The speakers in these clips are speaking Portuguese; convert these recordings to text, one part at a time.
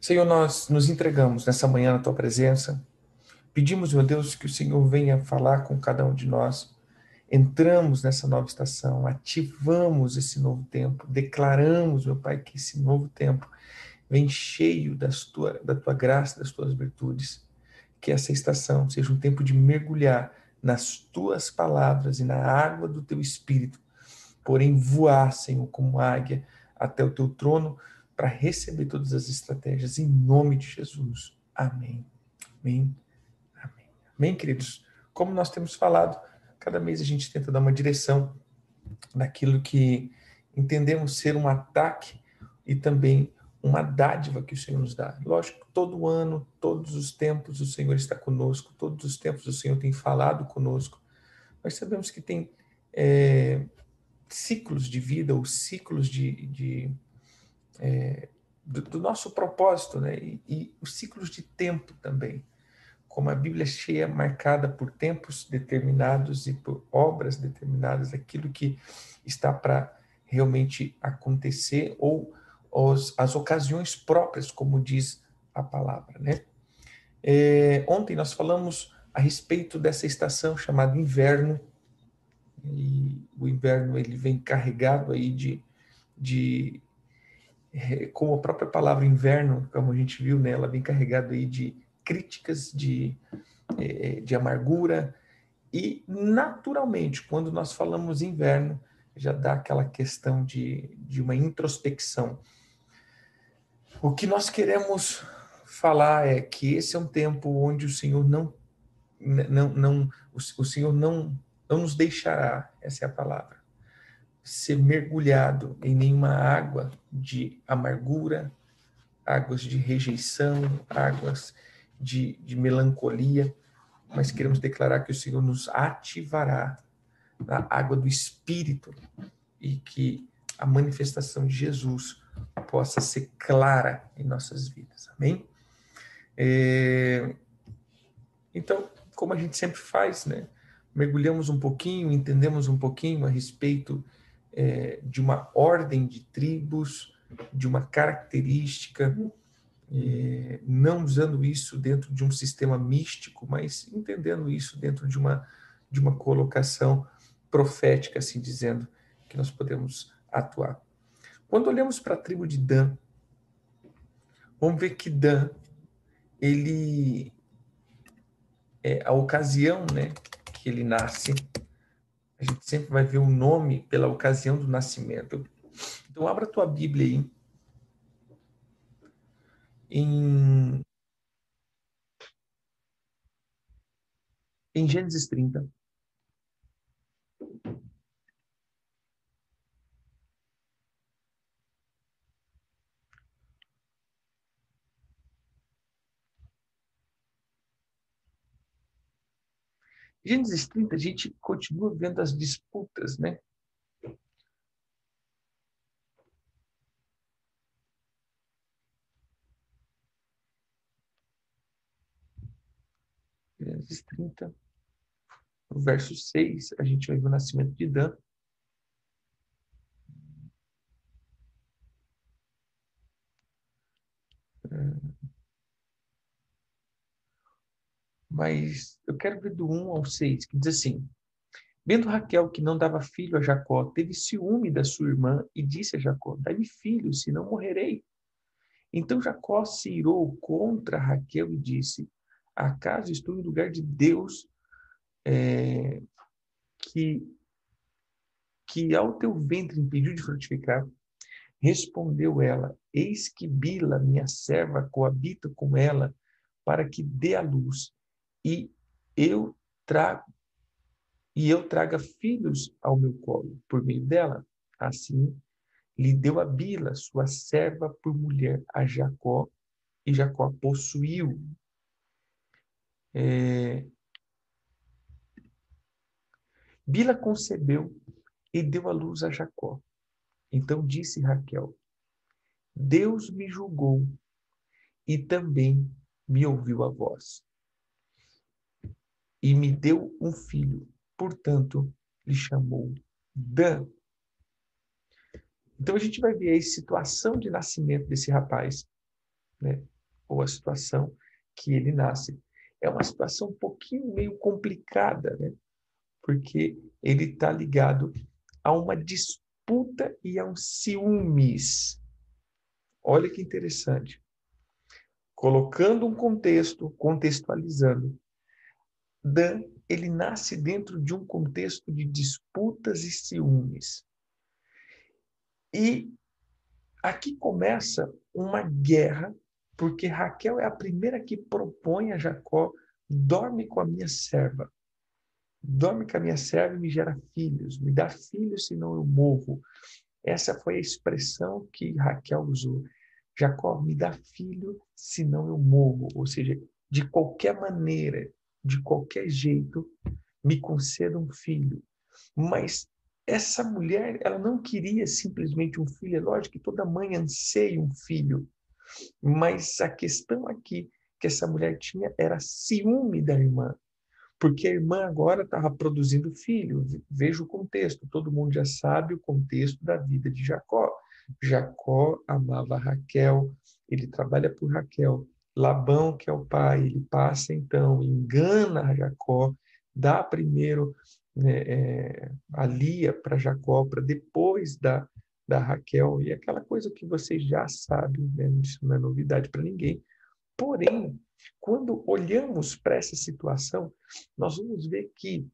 Senhor, nós nos entregamos nessa manhã na tua presença. Pedimos, meu Deus, que o Senhor venha falar com cada um de nós. Entramos nessa nova estação, ativamos esse novo tempo, declaramos, meu Pai, que esse novo tempo vem cheio das tua, da tua graça, das tuas virtudes. Que essa estação seja um tempo de mergulhar nas tuas palavras e na água do teu espírito, porém voar, Senhor, como águia até o teu trono para receber todas as estratégias em nome de Jesus. Amém. Amém. Amém. Amém, queridos. Como nós temos falado, cada mês a gente tenta dar uma direção naquilo que entendemos ser um ataque e também uma dádiva que o Senhor nos dá. Lógico, todo ano, todos os tempos o Senhor está conosco, todos os tempos o Senhor tem falado conosco. Nós sabemos que tem é, ciclos de vida ou ciclos de, de é, do, do, nosso propósito, né? E, e, os ciclos de tempo também. Como a Bíblia é cheia, marcada por tempos determinados e por obras determinadas, aquilo que está para realmente acontecer ou os, as ocasiões próprias, como diz a palavra, né? É, ontem nós falamos a respeito dessa estação chamada inverno, e o inverno ele vem carregado aí de, de é, como a própria palavra inverno, como a gente viu, né, ela vem carregada aí de críticas, de, é, de amargura, e naturalmente, quando nós falamos inverno, já dá aquela questão de, de uma introspecção. O que nós queremos falar é que esse é um tempo onde o Senhor não, não, não o, o Senhor não, não nos deixará, essa é a palavra, ser mergulhado em nenhuma água de amargura, águas de rejeição, águas de, de melancolia, mas queremos declarar que o Senhor nos ativará na água do Espírito e que a manifestação de Jesus possa ser clara em nossas vidas. Amém? É... Então, como a gente sempre faz, né? Mergulhamos um pouquinho, entendemos um pouquinho a respeito é, de uma ordem de tribos, de uma característica, é, não usando isso dentro de um sistema místico, mas entendendo isso dentro de uma, de uma colocação profética, assim dizendo, que nós podemos atuar. Quando olhamos para a tribo de Dan, vamos ver que Dan, ele é a ocasião, né, que ele nasce, a gente sempre vai ver o nome pela ocasião do nascimento. Então, abra a tua Bíblia aí. Em, em Gênesis 30. Gênesis 30, a gente continua vendo as disputas, né? Gênesis 30, no verso 6, a gente vai ver o nascimento de Dan. Mas eu quero ver do 1 ao 6, que diz assim: Vendo Raquel que não dava filho a Jacó, teve ciúme da sua irmã e disse a Jacó: Dá-me filho, senão morrerei. Então Jacó se irou contra Raquel e disse: Acaso estou em lugar de Deus é, que, que ao teu ventre impediu de frutificar? Respondeu ela: Eis que Bila, minha serva, coabita com ela para que dê a luz e eu trago e eu traga filhos ao meu colo por meio dela. Assim, lhe deu a Bila, sua serva, por mulher a Jacó, e Jacó possuiu. É... Bila concebeu e deu à luz a Jacó. Então disse Raquel: Deus me julgou e também me ouviu a voz e me deu um filho. Portanto, lhe chamou Dan. Então a gente vai ver a situação de nascimento desse rapaz. né? ou a situação que ele nasce. É uma situação um pouquinho meio complicada, né? porque ele está ligado a uma disputa e a um ciúmes. Olha que interessante. Colocando um contexto, contextualizando, Dan, ele nasce dentro de um contexto de disputas e ciúmes. E aqui começa uma guerra, porque Raquel é a primeira que propõe a Jacó: dorme com a minha serva. Dorme com a minha serva e me gera filhos. Me dá filhos, senão eu morro. Essa foi a expressão que Raquel usou. Jacó, me dá filho, senão eu morro. Ou seja, de qualquer maneira, de qualquer jeito, me conceda um filho. Mas essa mulher, ela não queria simplesmente um filho. É lógico que toda mãe anseia um filho. Mas a questão aqui que essa mulher tinha era ciúme da irmã. Porque a irmã agora estava produzindo filho. Veja o contexto. Todo mundo já sabe o contexto da vida de Jacó. Jacó amava Raquel, ele trabalha por Raquel. Labão, que é o pai, ele passa então, engana Jacó, dá primeiro né, é, a Lia para Jacó, para depois da, da Raquel, e aquela coisa que vocês já sabem, né, isso não é novidade para ninguém. Porém, quando olhamos para essa situação, nós vamos ver que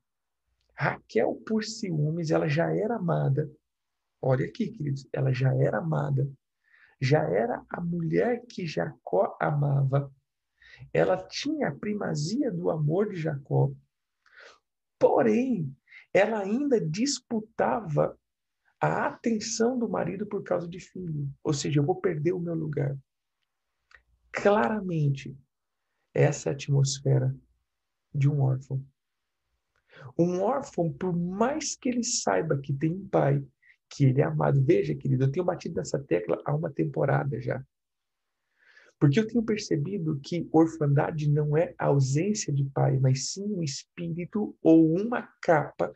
Raquel, por ciúmes, ela já era amada. Olha aqui, queridos, ela já era amada. Já era a mulher que Jacó amava. Ela tinha a primazia do amor de Jacó. Porém, ela ainda disputava a atenção do marido por causa de filho. Ou seja, eu vou perder o meu lugar. Claramente, essa é a atmosfera de um órfão. Um órfão, por mais que ele saiba que tem um pai, que ele é amado, veja, querido, eu tenho batido nessa tecla há uma temporada já. Porque eu tenho percebido que orfandade não é ausência de pai, mas sim um espírito ou uma capa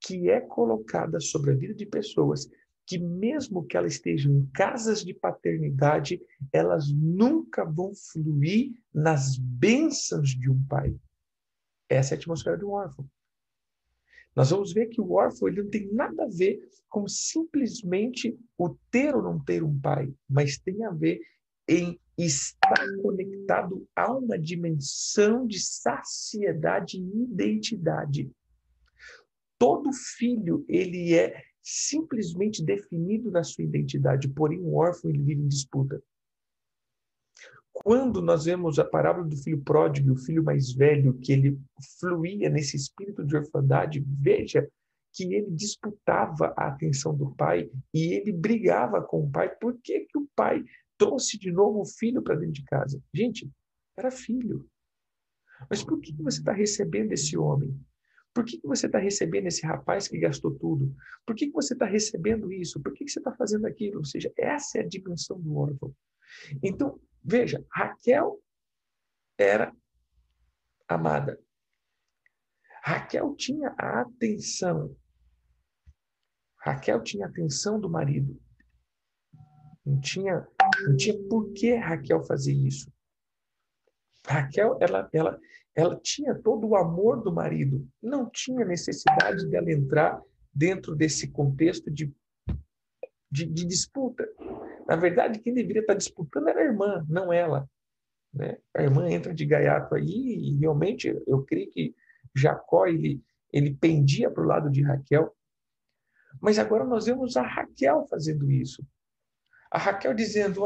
que é colocada sobre a vida de pessoas que mesmo que elas estejam em casas de paternidade, elas nunca vão fluir nas bênçãos de um pai. Essa é a atmosfera do órfão. Nós vamos ver que o órfão ele não tem nada a ver com simplesmente o ter ou não ter um pai, mas tem a ver em estar conectado a uma dimensão de saciedade e identidade. Todo filho, ele é simplesmente definido na sua identidade, porém o órfão ele vive em disputa. Quando nós vemos a parábola do filho pródigo, o filho mais velho, que ele fluía nesse espírito de orfandade, veja que ele disputava a atenção do pai e ele brigava com o pai. Por que, que o pai trouxe de novo o filho para dentro de casa. Gente, era filho. Mas por que você está recebendo esse homem? Por que você está recebendo esse rapaz que gastou tudo? Por que você está recebendo isso? Por que você está fazendo aquilo? Ou seja, essa é a dimensão do órfão. Então, veja, Raquel era amada. Raquel tinha a atenção. Raquel tinha a atenção do marido. Não tinha, não tinha por que Raquel fazer isso. Raquel, ela, ela, ela tinha todo o amor do marido. Não tinha necessidade dela entrar dentro desse contexto de, de, de disputa. Na verdade, quem deveria estar disputando era a irmã, não ela. Né? A irmã entra de gaiato aí e realmente eu creio que Jacó ele, ele pendia para o lado de Raquel. Mas agora nós vemos a Raquel fazendo isso. A Raquel dizendo: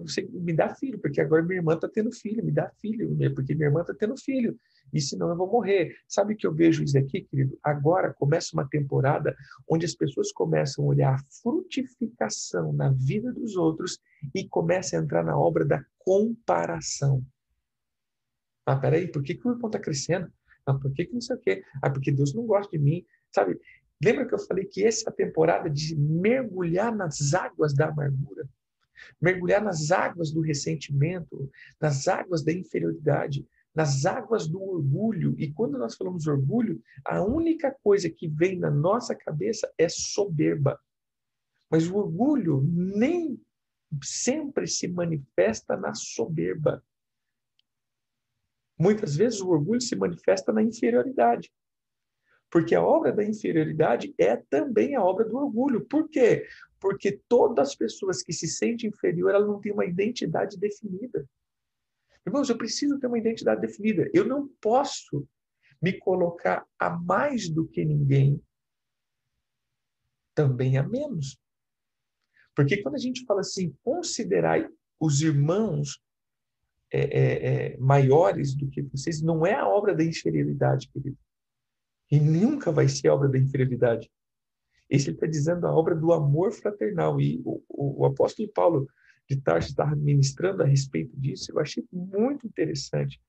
você me dá filho, porque agora minha irmã está tendo filho, me dá filho, porque minha irmã está tendo filho, e senão eu vou morrer. Sabe que eu vejo isso aqui, querido? Agora começa uma temporada onde as pessoas começam a olhar a frutificação na vida dos outros e começam a entrar na obra da comparação. Ah, peraí, por que, que o irmão está crescendo? Ah, por que, que não sei o quê? Ah, porque Deus não gosta de mim. Sabe, Lembra que eu falei que essa temporada de mergulhar nas águas da amargura, mergulhar nas águas do ressentimento, nas águas da inferioridade, nas águas do orgulho. E quando nós falamos orgulho, a única coisa que vem na nossa cabeça é soberba. Mas o orgulho nem sempre se manifesta na soberba. Muitas vezes o orgulho se manifesta na inferioridade. Porque a obra da inferioridade é também a obra do orgulho. Por quê? Porque todas as pessoas que se sentem inferior, não têm uma identidade definida. Irmãos, eu preciso ter uma identidade definida. Eu não posso me colocar a mais do que ninguém, também a menos. Porque quando a gente fala assim, considerai os irmãos é, é, é, maiores do que vocês, não é a obra da inferioridade, querido. E nunca vai ser a obra da inferioridade. Esse ele está dizendo a obra do amor fraternal. E o, o, o apóstolo Paulo de Tarso estava ministrando a respeito disso. Eu achei muito interessante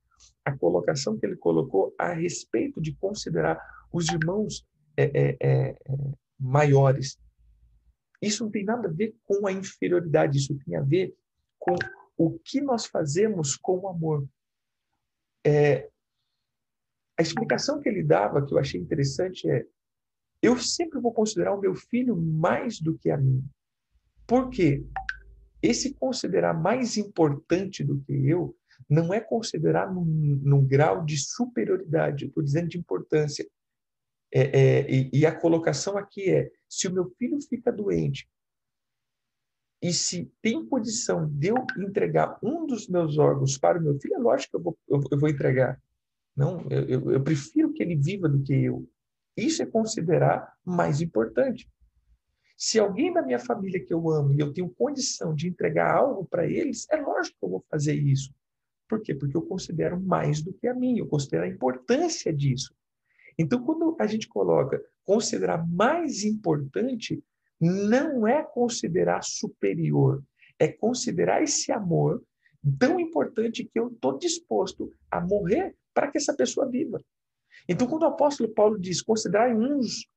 a colocação que ele colocou a respeito de considerar os irmãos é, é, é, maiores. Isso não tem nada a ver com a inferioridade, isso tem a ver com o que nós fazemos com o amor. É, a explicação que ele dava, que eu achei interessante, é: eu sempre vou considerar o meu filho mais do que a mim. Por quê? Esse considerar mais importante do que eu não é considerar num, num grau de superioridade, estou dizendo de importância. É, é, e, e, a colocação aqui é: se o meu filho fica doente e se tem condição de eu entregar um dos meus órgãos para o meu filho, é lógico que eu vou, eu, vou entregar. Não, eu, eu, eu prefiro que ele viva do que eu. Isso é considerar mais importante. Se alguém da minha família que eu amo e eu tenho condição de entregar algo para eles, é lógico que eu vou fazer isso. Por quê? Porque eu considero mais do que a mim, eu considero a importância disso. Então, quando a gente coloca considerar mais importante, não é considerar superior, é considerar esse amor tão importante que eu estou disposto a morrer para que essa pessoa viva. Então, quando o apóstolo Paulo diz considerar uns,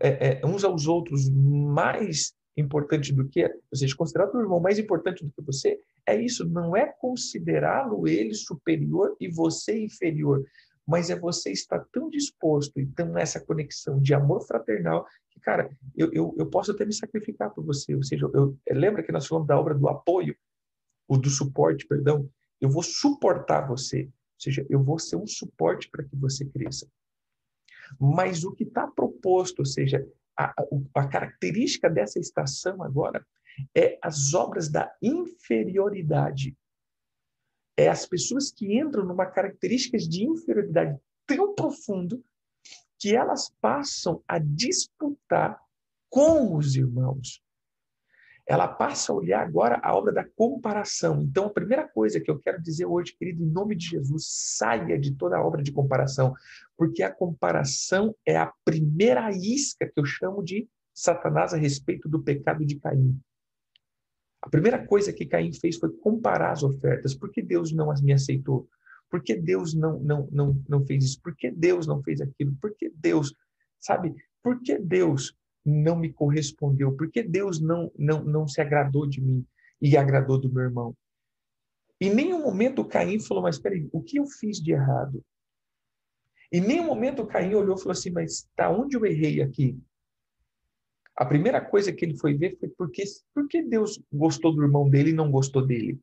é, é, uns aos outros mais importante do que, ou seja, considerar o irmão mais importante do que você, é isso, não é considerá-lo ele superior e você inferior, mas é você estar tão disposto e tão nessa conexão de amor fraternal que, cara, eu, eu, eu posso até me sacrificar por você. Ou seja, eu, lembra que nós falamos da obra do apoio, o do suporte, perdão? Eu vou suportar você. Ou seja, eu vou ser um suporte para que você cresça. Mas o que está proposto, ou seja, a, a característica dessa estação agora é as obras da inferioridade. É as pessoas que entram numa característica de inferioridade tão profundo que elas passam a disputar com os irmãos ela passa a olhar agora a obra da comparação. Então, a primeira coisa que eu quero dizer hoje, querido, em nome de Jesus, saia de toda a obra de comparação, porque a comparação é a primeira isca que eu chamo de Satanás a respeito do pecado de Caim. A primeira coisa que Caim fez foi comparar as ofertas. Por que Deus não as me aceitou? Por que Deus não, não, não, não fez isso? Por que Deus não fez aquilo? Por que Deus, sabe? Por que Deus não me correspondeu? Por que Deus não, não, não se agradou de mim e agradou do meu irmão? Em nenhum momento Caim falou, mas peraí, o que eu fiz de errado? Em nenhum momento Caim olhou e falou assim, mas tá onde eu errei aqui? A primeira coisa que ele foi ver foi porque, porque Deus gostou do irmão dele e não gostou dele.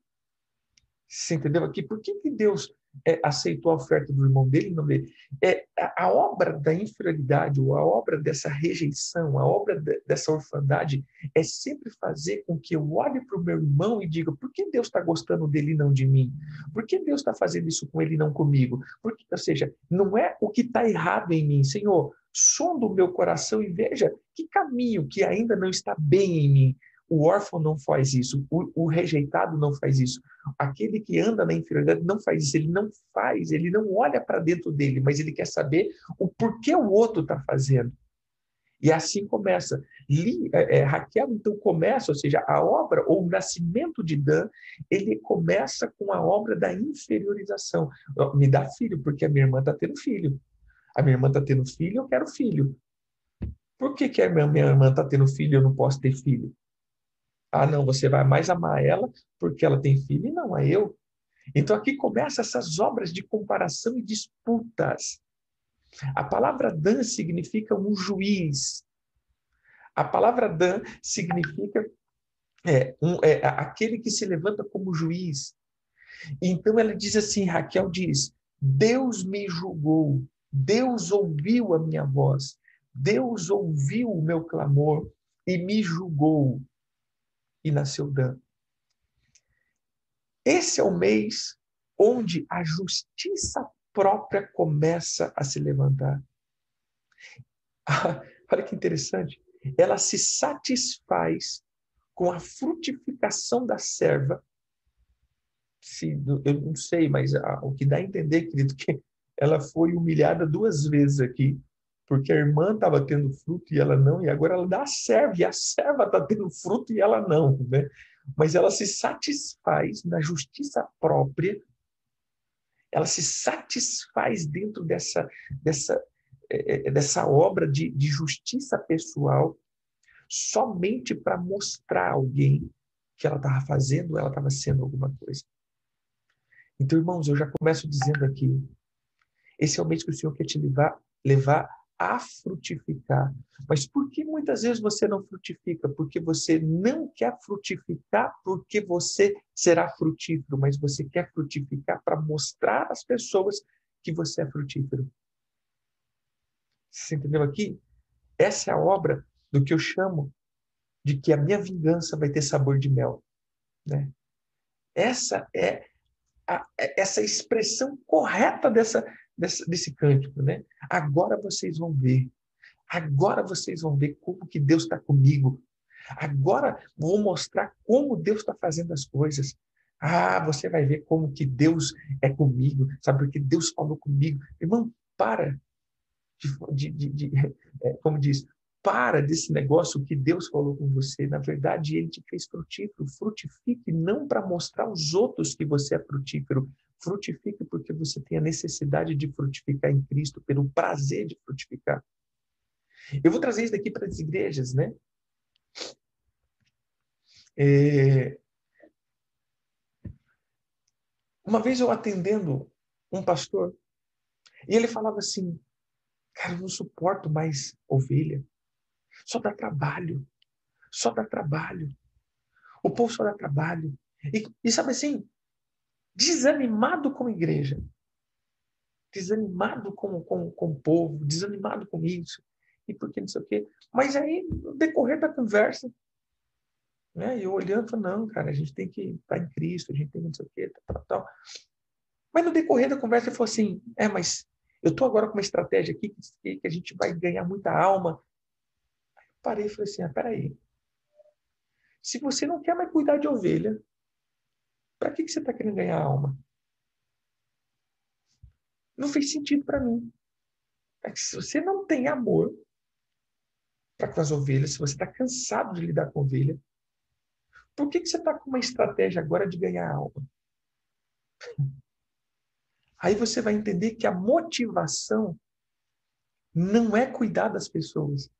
Você entendeu aqui? Por que, que Deus é, aceitou a oferta do irmão dele não dele? É, a, a, obra da inferioridade, ou a obra dessa rejeição, a obra de, dessa orfandade, é sempre fazer com que eu olhe para o meu irmão e diga: por que Deus está gostando dele e não de mim? Por que Deus está fazendo isso com ele e não comigo? Porque, ou seja, não é o que está errado em mim, Senhor. Sonda o meu coração e veja que caminho que ainda não está bem em mim o órfão não faz isso, o, o, rejeitado não faz isso, aquele que anda na inferioridade não faz isso, ele não faz, ele não olha para dentro dele, mas ele quer saber o porquê o outro está fazendo. E assim começa. Li, é, é, Raquel então começa, ou seja, a obra ou o nascimento de Dan, ele começa com a obra da inferiorização. Me dá filho, porque a minha irmã está tendo filho. A minha irmã está tendo filho, eu quero filho. Por que, que a minha, minha irmã está tendo filho e eu não posso ter filho? Ah, não, você vai mais amar ela porque ela tem filho e não é eu. Então aqui começam essas obras de comparação e disputas. A palavra Dan significa um juiz. A palavra Dan significa é, um, é aquele que se levanta como juiz. Então ela diz assim, Raquel diz: Deus me julgou, Deus ouviu a minha voz, Deus ouviu o meu clamor e me julgou. E nasceu Dan. Esse é o mês onde a justiça própria começa a se levantar. olha que interessante. Ela se satisfaz com a frutificação da serva. Se, eu não sei, mas o que dá a entender, querido, que ela foi humilhada duas vezes aqui, porque a irmã estava tendo fruto e ela não, e agora ela dá a serva, e a serva está tendo fruto e ela não, né? Mas ela se satisfaz na justiça própria, ela se satisfaz dentro dessa, dessa, é, é, dessa obra de, de justiça pessoal somente para mostrar a alguém que ela estava fazendo, ela estava sendo alguma coisa. Então, irmãos, eu já começo dizendo aqui, esse é o mês que o Senhor quer te levar, levar a frutificar. Mas por que muitas vezes você não frutifica? Porque você não quer frutificar porque você será frutífero, mas você quer frutificar para mostrar às pessoas que você é frutífero. Você entendeu aqui? Essa é a obra do que eu chamo de que a minha vingança vai ter sabor de mel. Né? Essa é a, é essa expressão correta dessa, dessa, desse cântico. Né? Agora vocês vão ver. Agora vocês vão ver como que Deus está comigo. Agora vou mostrar como Deus está fazendo as coisas. Ah, você vai ver como que Deus é comigo, sabe? Porque Deus falou comigo. Irmão, para de, de, de, de é, como diz, para desse negócio que Deus falou com você. Na verdade, Ele te fez frutífero. Frutifique não para mostrar aos outros que você é frutífero. Frutifique porque você tem a necessidade de frutificar em Cristo, pelo prazer de frutificar. Eu vou trazer isso daqui para as igrejas, né? É... Uma vez eu atendendo um pastor, e ele falava assim: Cara, eu não suporto mais ovelha. Só dá trabalho. Só dá trabalho. O povo só dá trabalho. E, e sabe assim, desanimado com a igreja. Desanimado com, com, com o povo, desanimado com isso. E por que não sei o quê. Mas aí, no decorrer da conversa, né, eu olhando, falei, não, cara, a gente tem que estar em Cristo, a gente tem que não sei o quê, tal, tal, tal. Mas no decorrer da conversa, ele falou assim, é, mas eu estou agora com uma estratégia aqui que, que, a gente vai ganhar muita alma. Aí eu parei e falei assim: ah, peraí. Se você não quer mais cuidar de ovelha, para que, que você está querendo ganhar alma? Não fez sentido para mim. É que se você não tem amor para com as ovelhas, se você está cansado de lidar com ovelha, por que, que você está com uma estratégia agora de ganhar alma? Aí você vai entender que a motivação não é cuidar das pessoas.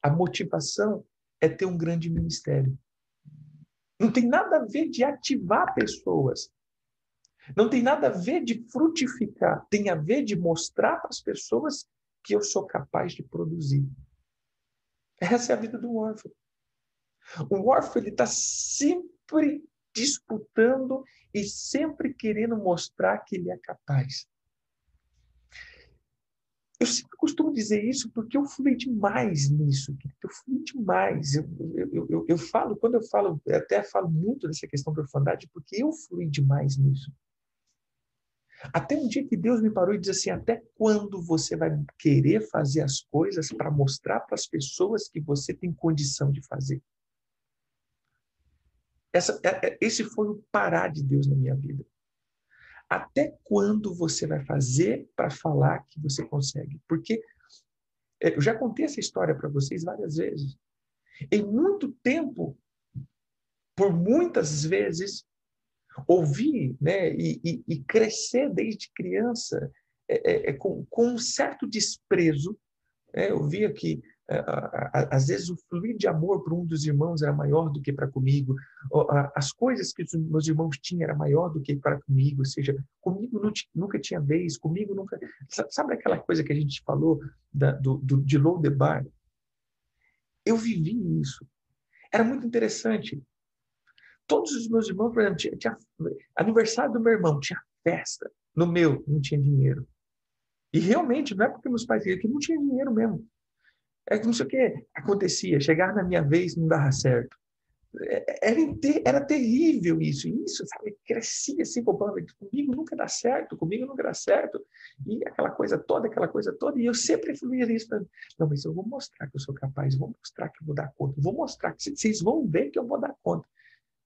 A motivação é ter um grande ministério. Não tem nada a ver de ativar pessoas. Não tem nada a ver de frutificar. Tem a ver de mostrar para as pessoas que eu sou capaz de produzir. Essa é a vida do órfão. O órfão está sempre disputando e sempre querendo mostrar que ele é capaz. Eu sempre costumo dizer isso porque eu fui demais nisso, eu fui demais. Eu, eu, eu, eu, falo, quando eu falo, eu até falo muito dessa questão da orfandade, porque eu fui demais nisso. Até um dia que Deus me parou e disse assim: até quando você vai querer fazer as coisas para mostrar para as pessoas que você tem condição de fazer? Essa, é, é, esse foi o parar de Deus na minha vida. Até quando você vai fazer para falar que você consegue? Porque é, eu já contei essa história para vocês várias vezes. Em muito tempo, por muitas vezes, ouvir né, e, e, e crescer desde criança é, é, com, com, um certo desprezo. É, eu via que às vezes o fluir de amor para um dos irmãos era maior do que para comigo, as coisas que os meus irmãos tinham era maior do que para comigo, ou seja, comigo nunca tinha vez, comigo nunca. Sabe aquela coisa que a gente falou da, do, do, de Lodebar? Eu vivi isso. Era muito interessante. Todos os meus irmãos, por exemplo, tinha, tinha aniversário do meu irmão, tinha festa. No meu, não tinha dinheiro. E realmente, não é porque meus pais queriam, que não tinha dinheiro mesmo. É que não sei o que acontecia. Chegar na minha vez, não dava certo. É, era, era terrível isso. Isso, sabe, crescia assim, comigo nunca dá certo, comigo nunca dá certo. E aquela coisa toda, aquela coisa toda. E eu sempre fluía isso. Não, mas eu vou mostrar que eu sou capaz, vou mostrar que eu vou dar conta, vou mostrar que vocês vão ver que eu vou dar conta.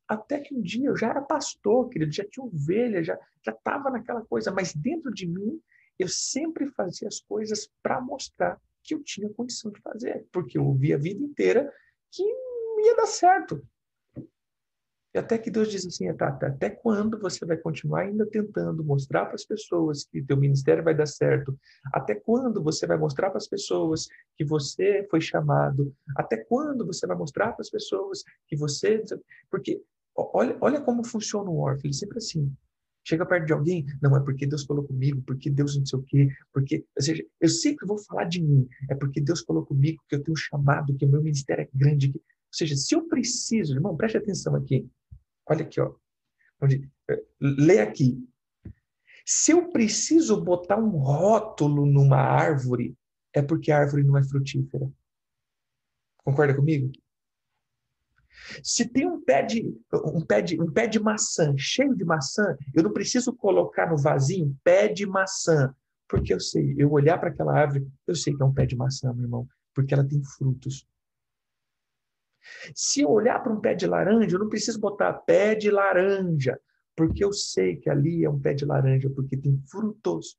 Até que um dia eu já era pastor, querido, já tinha ovelha, já estava naquela coisa, mas dentro de mim eu sempre fazia as coisas para mostrar que eu tinha condição de fazer, porque eu ouvi a vida inteira que ia dar certo. E até que Deus diz assim, Tata, até quando você vai continuar ainda tentando mostrar para as pessoas que teu ministério vai dar certo? Até quando você vai mostrar para as pessoas que você foi chamado? Até quando você vai mostrar para as pessoas que você... Porque olha, olha como funciona o órfão, sempre assim, chega perto de alguém, não é porque Deus falou comigo, porque Deus não sei o quê, porque, ou seja, eu sempre vou falar de mim, é porque Deus falou comigo que eu tenho chamado, que o meu ministério é grande, que, ou seja, se eu preciso, irmão, preste atenção aqui, olha aqui, ó, onde, eh, lê aqui, se eu preciso botar um rótulo numa árvore, é porque a árvore não é frutífera. Concorda comigo? Se tem um pé de, um pé de, um pé de maçã cheio de maçã, eu não preciso colocar no vasinho pé de maçã, porque eu sei, eu olhar para aquela árvore, eu sei que é um pé de maçã, meu irmão, porque ela tem frutos. Se eu olhar para um pé de laranja, eu não preciso botar pé de laranja, porque eu sei que ali é um pé de laranja, porque tem frutos.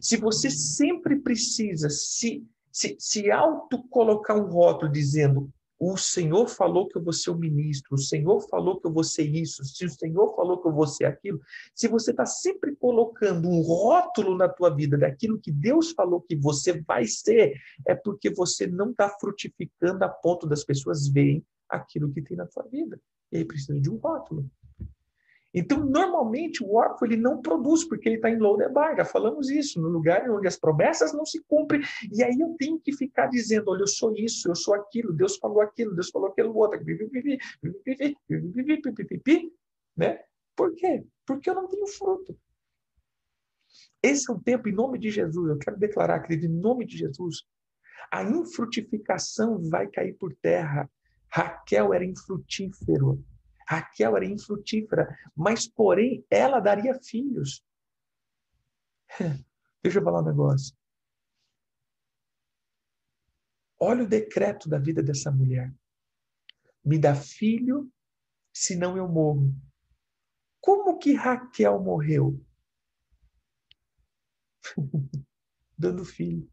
Se você sempre precisa se, se, se auto-colocar um rótulo dizendo o Senhor falou que eu vou ser o ministro, o Senhor falou que eu vou ser isso, se o Senhor falou que eu vou ser aquilo, se você está sempre colocando um rótulo na tua vida daquilo que Deus falou que você vai ser, é porque você não está frutificando a ponto das pessoas verem aquilo que tem na tua vida. E aí precisa de um rótulo. Então, normalmente, o órfão ele não produz, porque ele está em Lodebar. Já falamos isso, no lugar onde as promessas não se cumprem. E aí eu tenho que ficar dizendo: olha, eu sou isso, eu sou aquilo, Deus falou aquilo, Deus falou aquilo outro. Né? Por quê? Porque eu não tenho fruto. Esse é um tempo, em nome de Jesus, eu quero declarar, querido, em nome de Jesus, a infrutificação vai cair por terra. Raquel era infrutífero. Raquel era infrutífera, mas porém ela daria filhos. Deixa eu falar um negócio. Olha o decreto da vida dessa mulher. Me dá filho, senão eu morro. Como que Raquel morreu? Dando filho.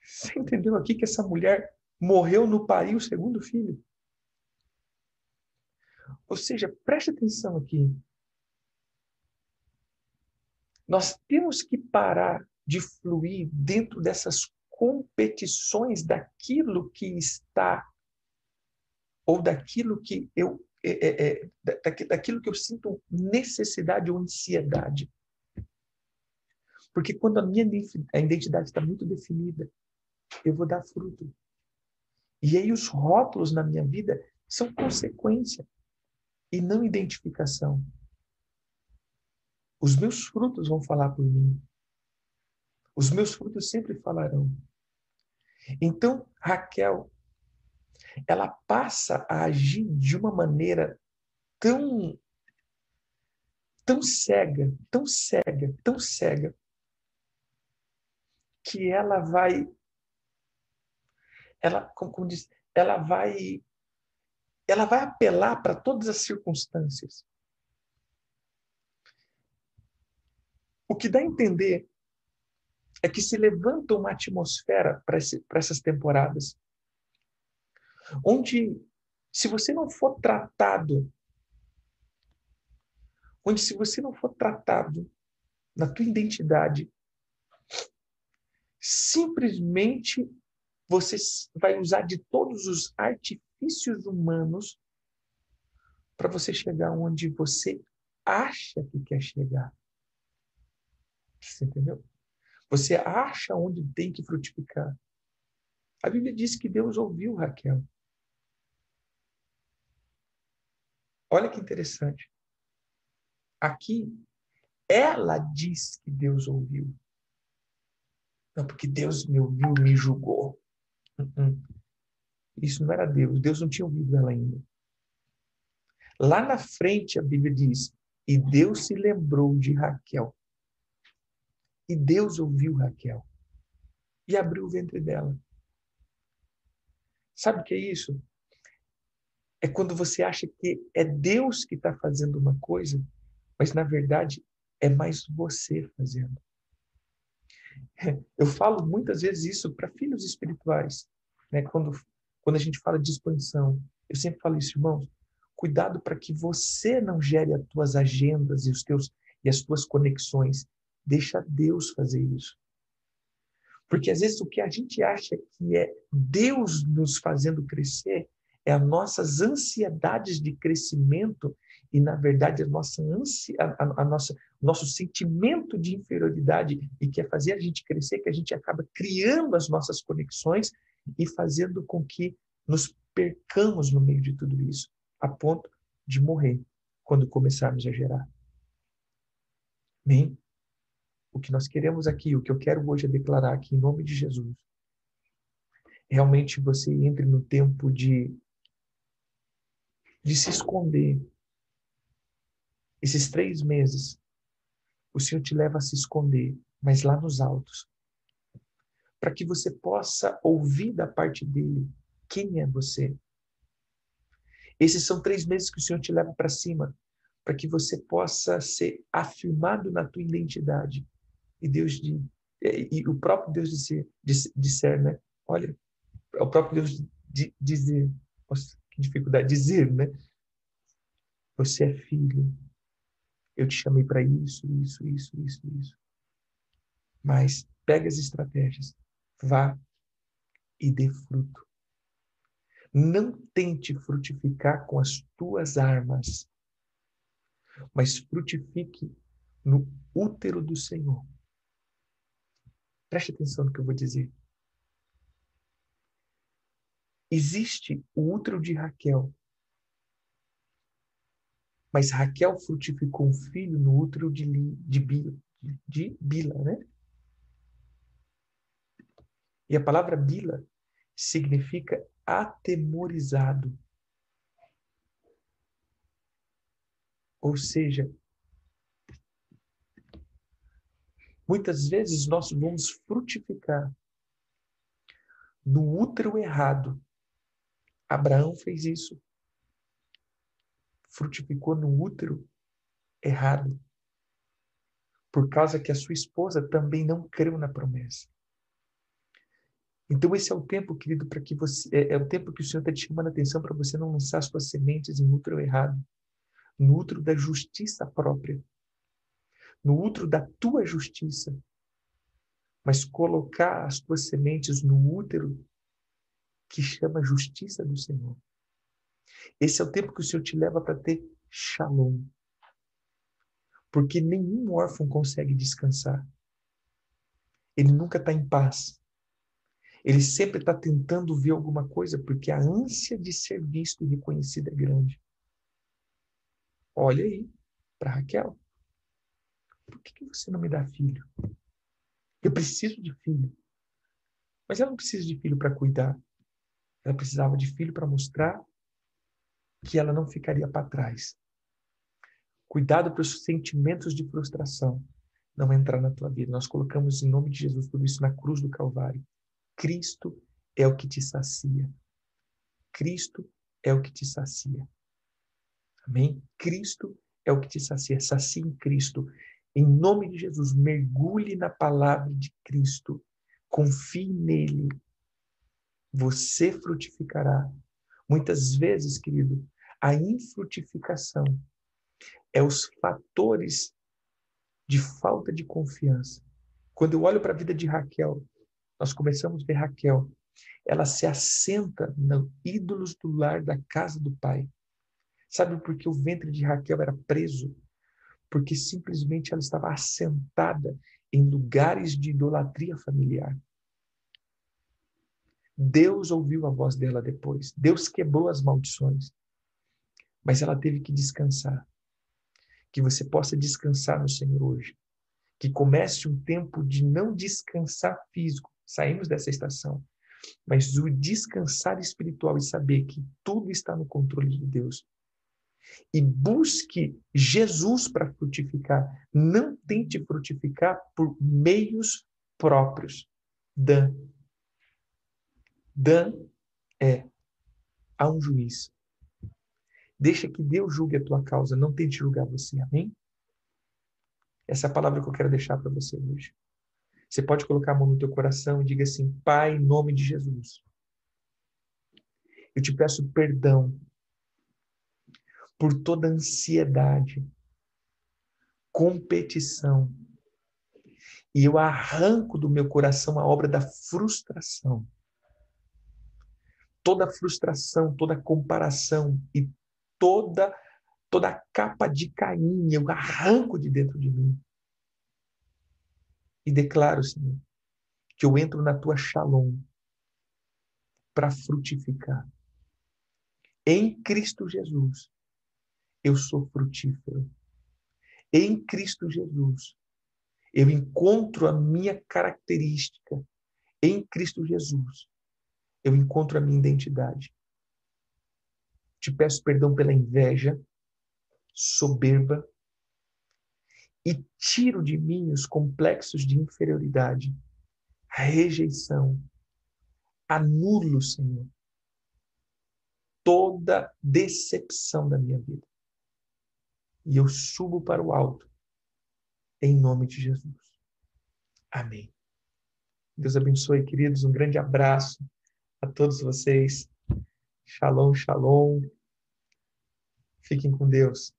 Você entendeu aqui que essa mulher morreu no parir o segundo filho? Ou seja, preste atenção aqui. Nós temos que parar de fluir dentro dessas competições daquilo que está ou daquilo que eu é, é, é, daquilo que eu sinto necessidade ou ansiedade. Porque quando a minha identidade está muito definida, eu vou dar fruto. E aí os rótulos na minha vida são consequência e não identificação. Os meus frutos vão falar por mim. Os meus frutos sempre falarão. Então, Raquel, ela passa a agir de uma maneira tão tão cega, tão cega, tão cega, que ela vai ela como, como diz, ela vai ela vai apelar para todas as circunstâncias. O que dá a entender é que se levanta uma atmosfera para essas temporadas, onde, se você não for tratado, onde, se você não for tratado na tua identidade, simplesmente você vai usar de todos os artifícios artifícios humanos para você chegar onde você acha que quer chegar. Você entendeu? Você acha onde tem que frutificar. A Bíblia diz que Deus ouviu Raquel. Olha que interessante. Aqui, ela diz que Deus ouviu. Não, porque Deus me ouviu, me julgou. Uh-uh. Isso não era Deus. Deus não tinha ouvido ela ainda. Lá na frente, a Bíblia diz: E Deus se lembrou de Raquel. E Deus ouviu Raquel. E abriu o ventre dela. Sabe o que é isso? É quando você acha que é Deus que está fazendo uma coisa, mas na verdade é mais você fazendo. Eu falo muitas vezes isso para filhos espirituais, né? Quando quando a gente fala de expansão, eu sempre falo isso, irmãos. Cuidado para que você não gere as tuas agendas e os teus e as tuas conexões. Deixa Deus fazer isso. Porque às vezes o que a gente acha que é Deus nos fazendo crescer é as nossas ansiedades de crescimento e na verdade a nossa ansia, a, a nossa nosso sentimento de inferioridade e quer fazer a gente crescer, que a gente acaba criando as nossas conexões e fazendo com que nos percamos no meio de tudo isso, a ponto de morrer quando começarmos a gerar. Amém? O que nós queremos aqui, o que eu quero hoje é declarar aqui em nome de Jesus, realmente você entre no tempo de de se esconder. Esses três meses, o Senhor te leva a se esconder, mas lá nos altos, para que você possa ouvir da parte dele quem é você. Esses são três meses que o Senhor te leva para cima, para que você possa ser afirmado na tua identidade. E Deus de, e o próprio Deus disser, disser né? Olha, o próprio Deus de, dizer, nossa, que dificuldade dizer, né? Você é filho. Eu te chamei para isso, isso, isso, isso, isso. Mas pega as estratégias vá e dê fruto. Não tente frutificar com as tuas armas, mas frutifique no útero do Senhor. Preste atenção no que eu vou dizer. Existe o útero de Raquel, mas Raquel frutificou um filho no útero de, de, Bila, de Bila, né? E a palavra bila significa atemorizado. Ou seja, muitas vezes nós vamos frutificar no útero errado. Abraão fez isso. Frutificou no útero errado. Por causa que a sua esposa também não creu na promessa. Então esse é o tempo, querido, para que você é, é, o tempo que o Senhor está te chamando a atenção para você não lançar suas sementes em útero errado, no útero da justiça própria, no útero da tua justiça, mas colocar as tuas sementes no útero que chama justiça do Senhor. Esse é o tempo que o Senhor te leva para ter shalom. Porque nenhum órfão consegue descansar. Ele nunca está em paz. Ele sempre está tentando ver alguma coisa, porque a ânsia de ser visto e reconhecido é grande. Olha aí para Raquel. Por que, que você não me dá filho? Eu preciso de filho. Mas ela não precisa de filho para cuidar. Ela precisava de filho para mostrar que ela não ficaria para trás. Cuidado para os sentimentos de frustração não entrar na tua vida. Nós colocamos em nome de Jesus tudo isso na cruz do Calvário. Cristo é o que te sacia. Cristo é o que te sacia. Amém? Cristo é o que te sacia. Sacia em Cristo. Em nome de Jesus, mergulhe na palavra de Cristo. Confie nele. Você frutificará. Muitas vezes, querido, a infrutificação é os fatores de falta de confiança. Quando eu olho para a vida de Raquel, nós começamos a ver Raquel. Ela se assenta no ídolos do lar da casa do pai. Sabe por que o ventre de Raquel era preso? Porque simplesmente ela estava assentada em lugares de idolatria familiar. Deus ouviu a voz dela depois. Deus quebrou as maldições. mas ela teve que descansar. Que você possa descansar no Senhor hoje. Que comece um tempo de não descansar físico. Saímos dessa estação. Mas o descansar espiritual e saber que tudo está no controle de Deus. E busque Jesus para frutificar. Não tente frutificar por meios próprios. Dan. Dan é a um juiz. Deixa que Deus julgue a tua causa, não tente julgar você. Amém? Essa é a palavra que eu quero deixar para você hoje. Você pode colocar a mão no teu coração e diga assim: Pai, em nome de Jesus, eu te peço perdão por toda ansiedade, competição, e eu arranco do meu coração a obra da frustração toda frustração, toda comparação e toda toda capa de Caim, eu arranco de dentro de mim. E declaro, Senhor, que eu entro na tua shalom para frutificar. Em Cristo Jesus, eu sou frutífero. Em Cristo Jesus, eu encontro a minha característica. Em Cristo Jesus, eu encontro a minha identidade. Te peço perdão pela inveja, soberba, e tiro de mim os complexos de inferioridade, a rejeição. Anulo, Senhor, toda decepção da minha vida. E eu subo para o alto, em nome de Jesus. Amém. Deus abençoe, queridos. Um grande abraço a todos vocês. Shalom, shalom. Fiquem com Deus.